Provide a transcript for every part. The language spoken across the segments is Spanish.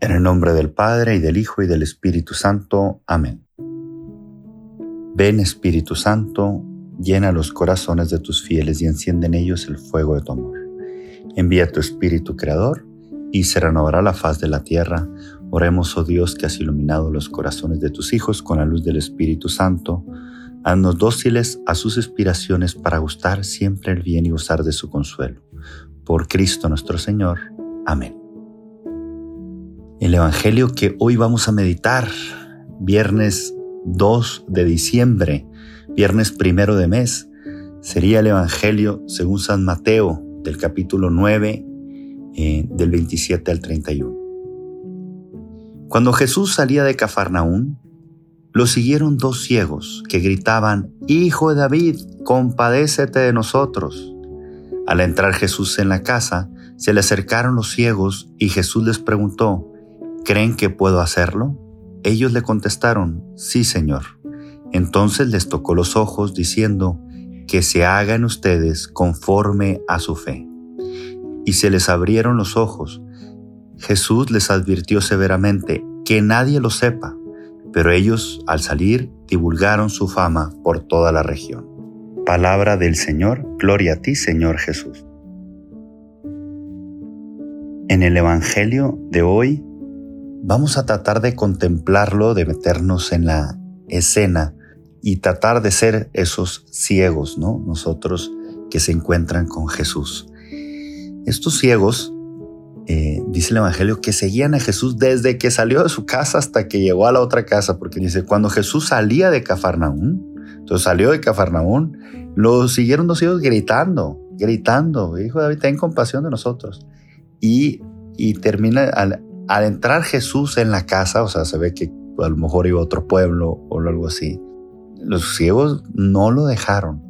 En el nombre del Padre y del Hijo y del Espíritu Santo. Amén. Ven Espíritu Santo, llena los corazones de tus fieles y enciende en ellos el fuego de tu amor. Envía tu Espíritu Creador y se renovará la faz de la tierra. Oremos, oh Dios, que has iluminado los corazones de tus hijos con la luz del Espíritu Santo. Haznos dóciles a sus inspiraciones para gustar siempre el bien y gozar de su consuelo. Por Cristo nuestro Señor. Amén. El Evangelio que hoy vamos a meditar, viernes 2 de diciembre, viernes primero de mes, sería el Evangelio según San Mateo del capítulo 9, eh, del 27 al 31. Cuando Jesús salía de Cafarnaún, lo siguieron dos ciegos que gritaban, Hijo de David, compadécete de nosotros. Al entrar Jesús en la casa, se le acercaron los ciegos y Jesús les preguntó, ¿Creen que puedo hacerlo? Ellos le contestaron, Sí, Señor. Entonces les tocó los ojos, diciendo, Que se hagan ustedes conforme a su fe. Y se les abrieron los ojos. Jesús les advirtió severamente, que nadie lo sepa, pero ellos, al salir, divulgaron su fama por toda la región. Palabra del Señor, gloria a ti, Señor Jesús. En el Evangelio de hoy vamos a tratar de contemplarlo, de meternos en la escena y tratar de ser esos ciegos, ¿no? Nosotros que se encuentran con Jesús. Estos ciegos, eh, dice el Evangelio, que seguían a Jesús desde que salió de su casa hasta que llegó a la otra casa, porque dice, cuando Jesús salía de Cafarnaún, entonces salió de Cafarnaún, lo siguieron los ciegos gritando, gritando, hijo David, ten compasión de nosotros. Y, y termina, al entrar Jesús en la casa, o sea, se ve que a lo mejor iba a otro pueblo o algo así, los ciegos no lo dejaron.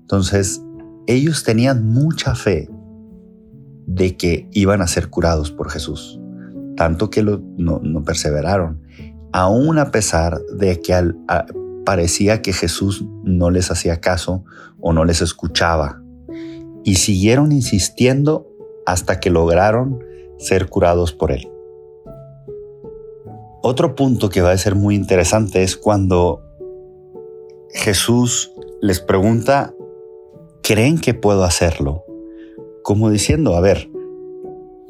Entonces, ellos tenían mucha fe de que iban a ser curados por Jesús, tanto que no, perseveraron, aún a pesar de que parecía que Jesús no les hacía caso o no les escuchaba. Y siguieron insistiendo hasta que lograron ser curados por él. Otro punto que va a ser muy interesante es cuando Jesús les pregunta, ¿creen que puedo hacerlo? Como diciendo, a ver,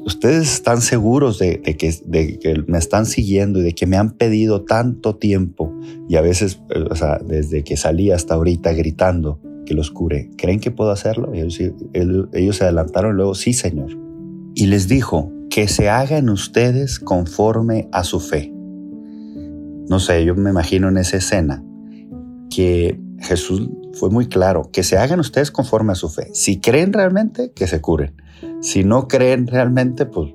ustedes están seguros de, que, me están siguiendo y de que me han pedido tanto tiempo y a veces, eh, desde que salí hasta ahorita gritando que los cure, ¿creen que puedo hacerlo? ellos, ellos se adelantaron luego, sí, Señor. Y les dijo, que se hagan ustedes conforme a su fe no sé, yo me imagino en esa escena que Jesús fue muy claro, que se hagan ustedes conforme a su fe. Si creen realmente, que se curen. Si no creen realmente, pues,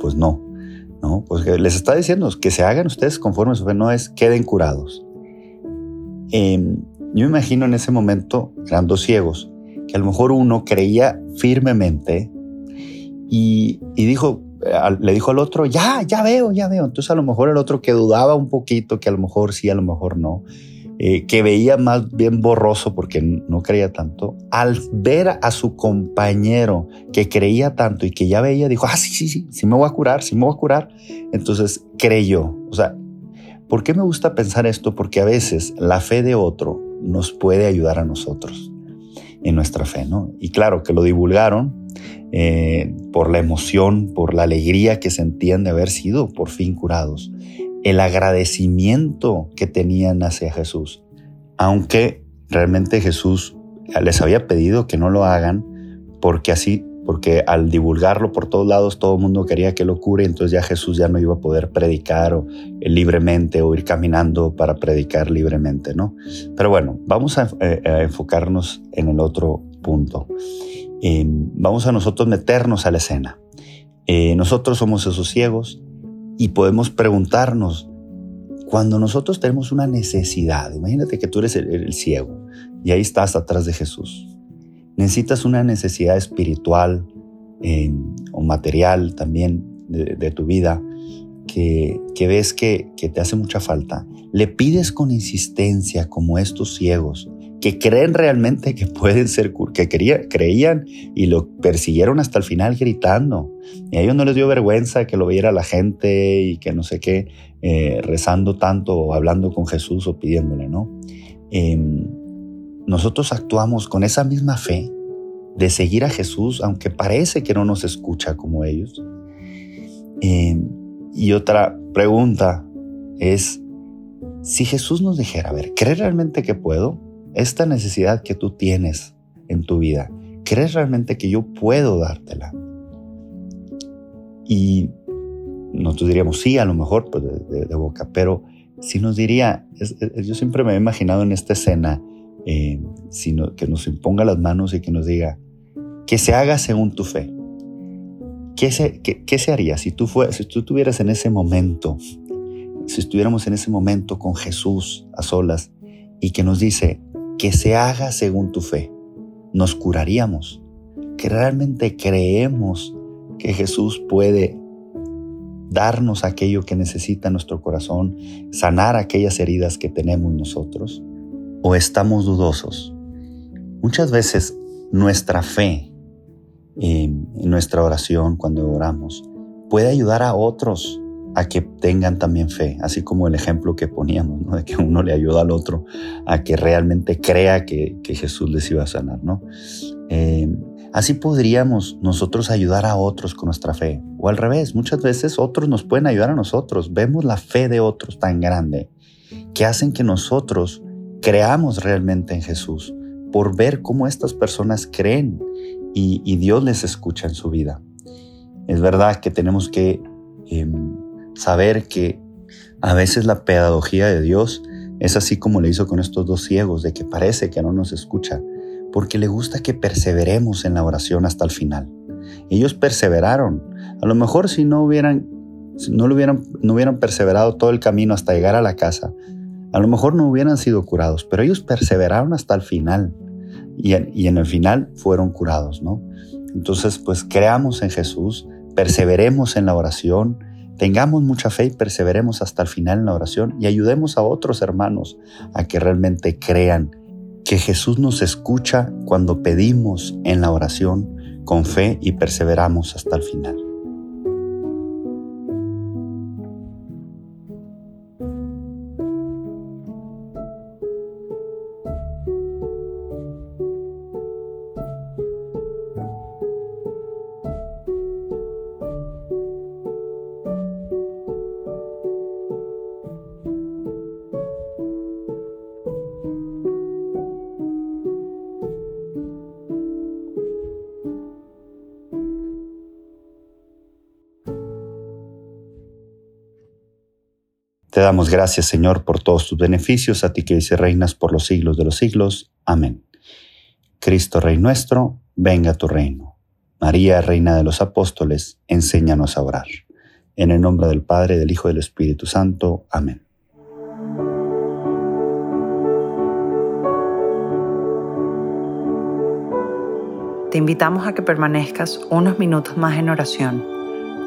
pues no. ¿no? Pues les está diciendo que se hagan ustedes conforme a su fe, no es queden curados. Em, yo me imagino en ese momento, eran dos ciegos, que a lo mejor uno creía firmemente y, y dijo, le dijo al otro, ya, ya veo, ya veo. Entonces a lo mejor el otro que dudaba un poquito, que a lo mejor sí, a lo mejor no, eh, que veía más bien borroso porque no creía tanto, al ver a su compañero que creía tanto y que ya veía, dijo, ah, sí, sí, sí, sí me voy a curar, sí me voy a curar. Entonces creyó. O sea, ¿por qué me gusta pensar esto? Porque a veces la fe de otro nos puede ayudar a nosotros en nuestra fe, ¿no? Y claro que lo divulgaron, eh, por la emoción, por la alegría que sentían de haber sido por fin curados, el agradecimiento que tenían hacia Jesús, aunque realmente Jesús les había pedido que no lo hagan porque así porque al divulgarlo por todos lados todo el mundo quería que lo cure, entonces ya Jesús ya no iba a poder predicar o, eh, libremente o ir caminando para predicar libremente, ¿no? Pero bueno, vamos a, eh, a enfocarnos en el otro punto vamos a nosotros meternos a la escena. Eh, nosotros somos esos ciegos y podemos preguntarnos, cuando nosotros tenemos una necesidad, imagínate que tú eres el, ciego y ahí estás atrás de Jesús. Necesitas una necesidad espiritual o material también de, tu vida que, ves que, te hace mucha falta. Le pides con insistencia como estos ciegos que creen realmente que pueden ser, que creían y lo persiguieron hasta el final gritando. Y a ellos no les dio vergüenza que lo viera la gente y que no sé qué, eh, rezando tanto o hablando con Jesús o pidiéndole, ¿no? Em, nosotros actuamos con esa misma fe de seguir a Jesús, aunque parece que no nos escucha como ellos. Em, y otra pregunta es, si Jesús nos dijera, a ver, ¿crees realmente que puedo? Esta necesidad que tú tienes en tu vida, ¿crees realmente que yo puedo dártela? Y nosotros diríamos, sí, a lo mejor pues, de, boca, pero si nos diría, yo siempre me he imaginado en esta escena, eh, sino que nos imponga las manos y que nos diga, que se haga según tu fe. ¿Qué se, qué, se haría si tú, fue, si tú estuvieras en ese momento, si estuviéramos en ese momento con Jesús a solas y que nos dice, que se haga según tu fe. Nos curaríamos, que realmente creemos que Jesús puede darnos aquello que necesita nuestro corazón, sanar aquellas heridas que tenemos nosotros, o estamos dudosos. Muchas veces nuestra fe en nuestra oración, cuando oramos, puede ayudar a otros a que tengan también fe, así como el ejemplo que poníamos, ¿no? de que uno le ayuda al otro a que realmente crea que, Jesús les iba a sanar. ¿no? Eh, así podríamos nosotros ayudar a otros con nuestra fe, o al revés, muchas veces otros nos pueden ayudar a nosotros, vemos la fe de otros tan grande que hacen que nosotros creamos realmente en Jesús por ver cómo estas personas creen y, y Dios les escucha en su vida. Es verdad que tenemos que em, saber que a veces la pedagogía de Dios es así como le hizo con estos dos ciegos, de que parece que no nos escucha, porque le gusta que perseveremos en la oración hasta el final. Ellos perseveraron. A lo mejor si no hubieran, no, lo hubieran, no hubieran perseverado todo el camino hasta llegar a la casa, a lo mejor no hubieran sido curados, pero ellos perseveraron hasta el final y en, y en el final fueron curados, ¿no? Entonces, pues creamos en Jesús, perseveremos en la oración, Tengamos mucha fe y perseveremos hasta el final en la oración y ayudemos a otros hermanos a que realmente crean que Jesús nos escucha cuando pedimos en la oración con fe y perseveramos hasta el final. Te damos gracias, Señor, por todos tus beneficios, a ti que dice reinas por los siglos de los siglos. Amén. Cristo Rey nuestro, venga a tu reino. María, Reina de los Apóstoles, enséñanos a orar. En el nombre del Padre, del Hijo y del Espíritu Santo. Amén. Te invitamos a que permanezcas unos minutos más en oración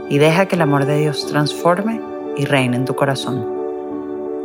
y deja que el amor de Dios transforme y reine en tu corazón.